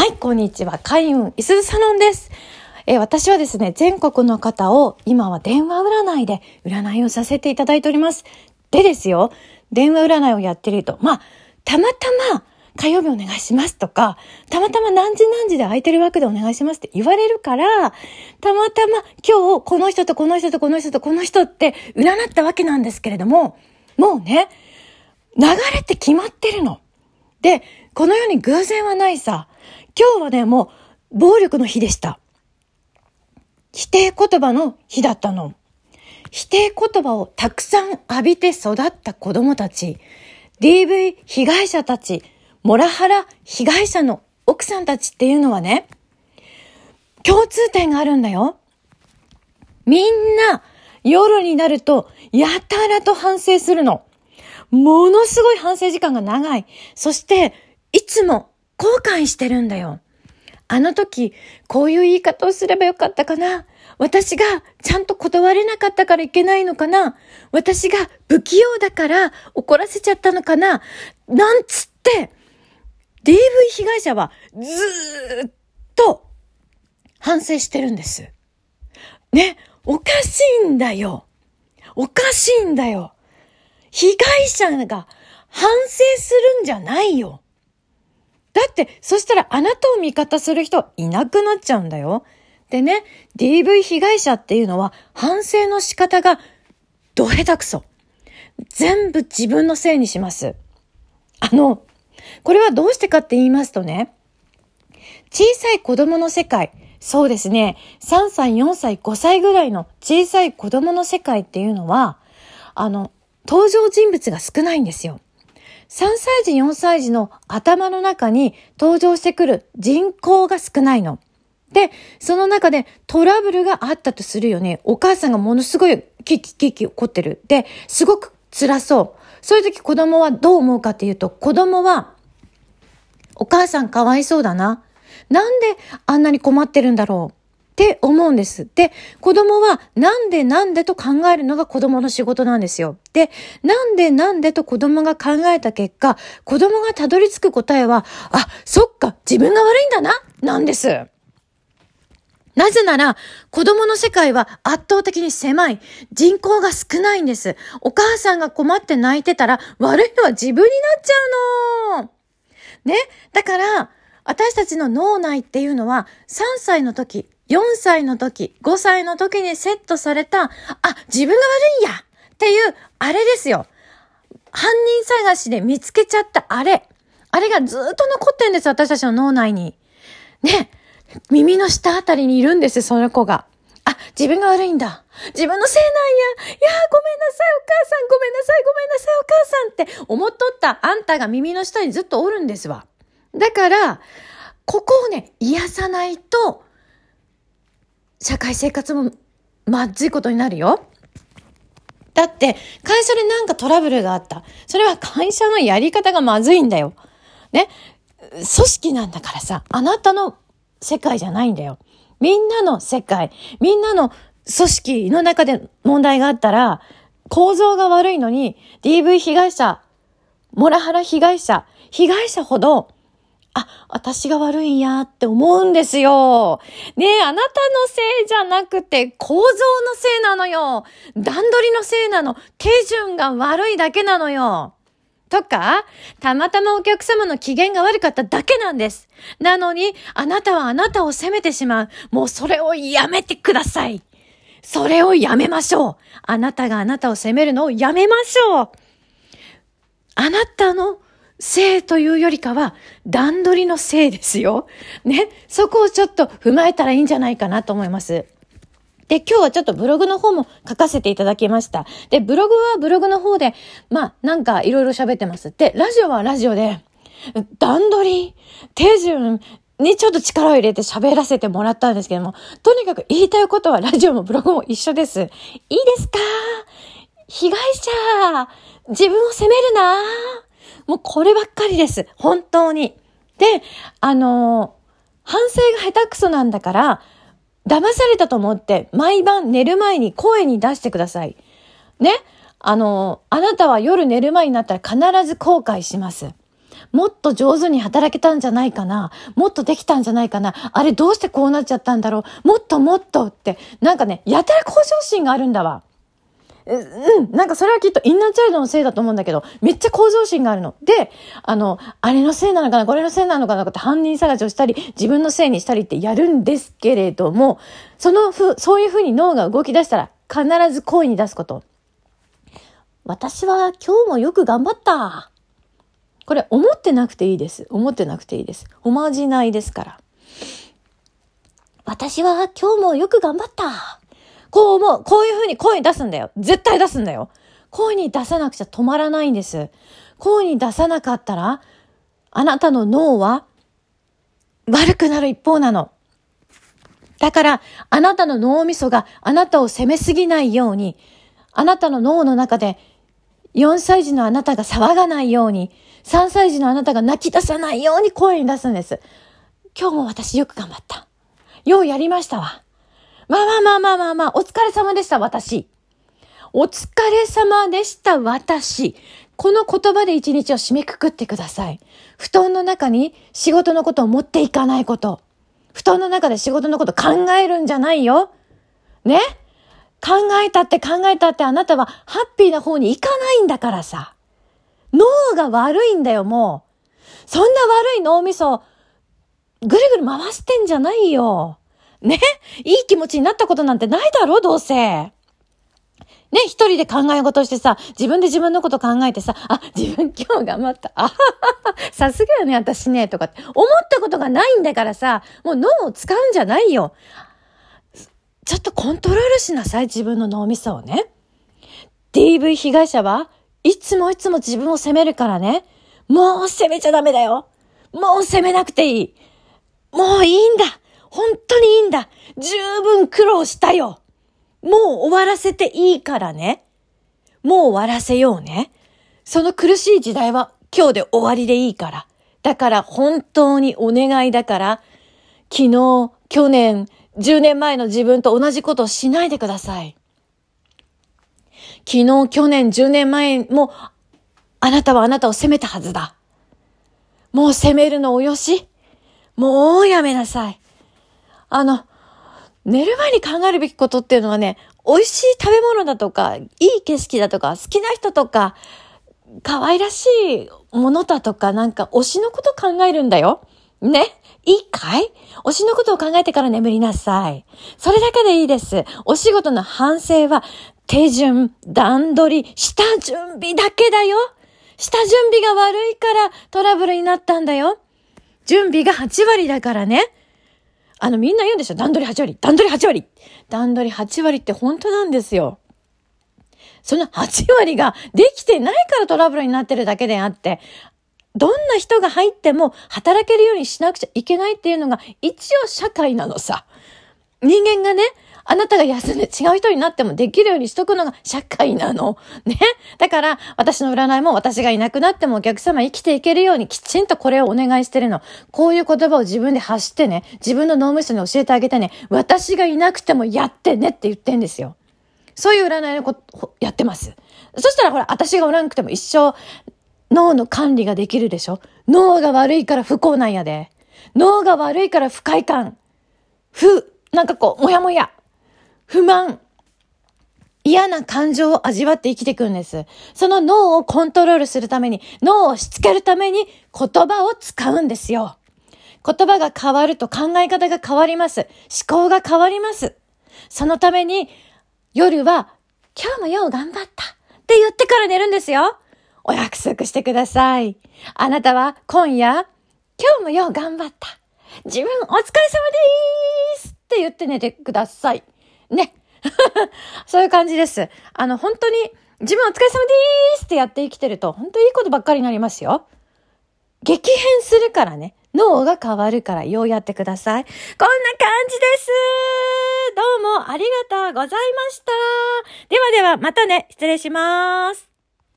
はい、こんにちは。開運いすずサロンです。え私はですね、全国の方を今は電話占いで占いをさせていただいております。でですよ、電話占いをやってると、まあ、たまたま火曜日お願いしますとか、たまたま何時何時で空いてる枠でお願いしますって言われるから、たまたま今日この人とこの人とこの人とこの人って占ったわけなんですけれども、もうね、流れって決まってるの。で、この世に偶然はないさ。今日はね、もう、暴力の日でした。否定言葉の日だったの。否定言葉をたくさん浴びて育った子供たち、DV 被害者たち、モラハラ被害者の奥さんたちっていうのはね、共通点があるんだよ。みんな、夜になると、やたらと反省するの。ものすごい反省時間が長い。そして、いつも後悔してるんだよ。あの時、こういう言い方をすればよかったかな私がちゃんと断れなかったからいけないのかな私が不器用だから怒らせちゃったのかななんつって、DV 被害者はずーっと反省してるんです。ね、おかしいんだよ。おかしいんだよ。被害者が反省するんじゃないよ。だって、そしたらあなたを味方する人いなくなっちゃうんだよ。でね、DV 被害者っていうのは反省の仕方がど下手くそ。全部自分のせいにします。あの、これはどうしてかって言いますとね、小さい子供の世界、そうですね、3歳、4歳、5歳ぐらいの小さい子供の世界っていうのは、あの、登場人物が少ないんですよ。3歳児、4歳児の頭の中に登場してくる人口が少ないの。で、その中でトラブルがあったとするよね。お母さんがものすごいキキキキ怒ってる。で、すごく辛そう。そういう時子供はどう思うかっていうと、子供は、お母さんかわいそうだな。なんであんなに困ってるんだろうって思うんです。で、子供はなんでなんでと考えるのが子供の仕事なんですよ。で、なんでなんでと子供が考えた結果、子供がたどり着く答えは、あ、そっか、自分が悪いんだな、なんです。なぜなら、子供の世界は圧倒的に狭い。人口が少ないんです。お母さんが困って泣いてたら、悪いのは自分になっちゃうの。ね。だから、私たちの脳内っていうのは、3歳の時、4歳の時、5歳の時にセットされた、あ、自分が悪いんやっていう、あれですよ。犯人探しで見つけちゃったあれ。あれがずっと残ってんです、私たちの脳内に。ね。耳の下あたりにいるんです、その子が。あ、自分が悪いんだ。自分のせいなんや。いや、ごめんなさい、お母さん。ごめんなさい、ごめんなさい、お母さんって思っとったあんたが耳の下にずっとおるんですわ。だから、ここをね、癒さないと、社会生活もまずいことになるよ。だって、会社でなんかトラブルがあった。それは会社のやり方がまずいんだよ。ね？組織なんだからさ、あなたの世界じゃないんだよ。みんなの世界、みんなの組織の中で問題があったら、構造が悪いのに、DV 被害者、モラハラ被害者、被害者ほど、あ、私が悪いんやって思うんですよ。ねえ、あなたのせいじゃなくて構造のせいなのよ。段取りのせいなの。手順が悪いだけなのよ。とか、たまたまお客様の機嫌が悪かっただけなんです。なのに、あなたはあなたを責めてしまう。もうそれをやめてください。それをやめましょう。あなたがあなたを責めるのをやめましょう。あなたのせいというよりかは、段取りのせいですよ。ね？そこをちょっと踏まえたらいいんじゃないかなと思います。で、今日はちょっとブログの方も書かせていただきました。で、ブログはブログの方で、まあ、なんかいろいろ喋ってます。で、ラジオはラジオで、段取り、手順にちょっと力を入れて喋らせてもらったんですけども、とにかく言いたいことはラジオもブログも一緒です。いいですか？被害者、自分を責めるなもうこればっかりです。本当に。で、あの反省が下手くそなんだから、騙されたと思って、毎晩寝る前に声に出してください。ね？あの、あなたは夜寝る前になったら必ず後悔します。もっと上手に働けたんじゃないかなもっとできたんじゃないかなあれどうしてこうなっちゃったんだろうもっともっとって、なんかね、やたら向上心があるんだわ。うん、なんかそれはきっとインナーチャイルドのせいだと思うんだけど、めっちゃ向上心があるの。で、あの、あれのせいなのかな、これのせいなのかなって犯人探しをしたり、自分のせいにしたりってやるんですけれども、そのふ、そういうふうに脳が動き出したら、必ず声に出すこと。私は今日もよく頑張った。これ思ってなくていいです。思ってなくていいです。おまじないですから。私は今日もよく頑張った。こう思う。こういう風に声に出すんだよ。絶対出すんだよ。声に出さなくちゃ止まらないんです。声に出さなかったら、あなたの脳は悪くなる一方なの。だから、あなたの脳みそがあなたを責めすぎないように、あなたの脳の中で4歳児のあなたが騒がないように、3歳児のあなたが泣き出さないように声に出すんです。今日も私よく頑張った。ようやりましたわ。まあまあまあまあまあまあ、お疲れ様でした、私。お疲れ様でした、私。この言葉で一日を締めくくってください。布団の中に仕事のことを持っていかないこと。布団の中で仕事のこと考えるんじゃないよ。ね？考えたって考えたってあなたはハッピーな方に行かないんだからさ。脳が悪いんだよ、もう。そんな悪い脳みそ、ぐるぐる回してんじゃないよ。ねいい気持ちになったことなんてないだろ、どうせ。ね、一人で考え事してさ、自分で自分のこと考えてさ、あ、自分今日頑張った。あははは、さすがよね、私ね、とかって思ったことがないんだからさ、もう脳を使うんじゃないよ。ちょっとコントロールしなさい、自分の脳みそをね。DV 被害者はいつもいつも自分を責めるからね。もう責めちゃダメだよ。もう責めなくていい。もういいんだ。本当にいいんだ。十分苦労したよ。もう終わらせていいからね。もう終わらせようね。その苦しい時代は今日で終わりでいいから。だから本当にお願いだから、昨日、去年、10年前の自分と同じことをしないでください。昨日、去年、10年前も、あなたはあなたを責めたはずだ。もう責めるのおよし。もうやめなさい。あの、寝る前に考えるべきことっていうのはね、美味しい食べ物だとか、いい景色だとか、好きな人とか、可愛らしいものだとか、なんか推しのこと考えるんだよ。ね？いいかい？推しのことを考えてから眠りなさい。それだけでいいです。お仕事の反省は、手順、段取り、下準備だけだよ。下準備が悪いからトラブルになったんだよ。準備が8割だからね。あの、みんな言うんでしょ？段取り8割段取り8割段取り8割って本当なんですよ。その8割ができてないからトラブルになってるだけであって、どんな人が入っても働けるようにしなくちゃいけないっていうのが一応社会なのさ。人間がね、あなたが休んで違う人になってもできるようにしとくのが社会なの。ね。だから、私の占いも私がいなくなってもお客様生きていけるようにきちんとこれをお願いしてるの。こういう言葉を自分で発してね、自分の脳みそに教えてあげてね、私がいなくてもやってねって言ってんですよ。そういう占いのこと、やってます。そしたらほら、私がおらんくても一生、脳の管理ができるでしょ？脳が悪いから不幸なんやで。脳が悪いから不快感。不、なんかこう、もやもや。不満、嫌な感情を味わって生きていくんです。その脳をコントロールするために、脳をしつけるために言葉を使うんですよ。言葉が変わると考え方が変わります。思考が変わります。そのために、夜は、今日もよう頑張ったって言ってから寝るんですよ。お約束してください。あなたは今夜、今日もよう頑張った。自分お疲れ様でーすって言って寝てください。ね。そういう感じです。あの、本当に、自分お疲れ様でーすってやって生きてると、本当いいことばっかりになりますよ。激変するからね。脳が変わるから、ようやってください。こんな感じですどうもありがとうございました。ではでは、またね、失礼します。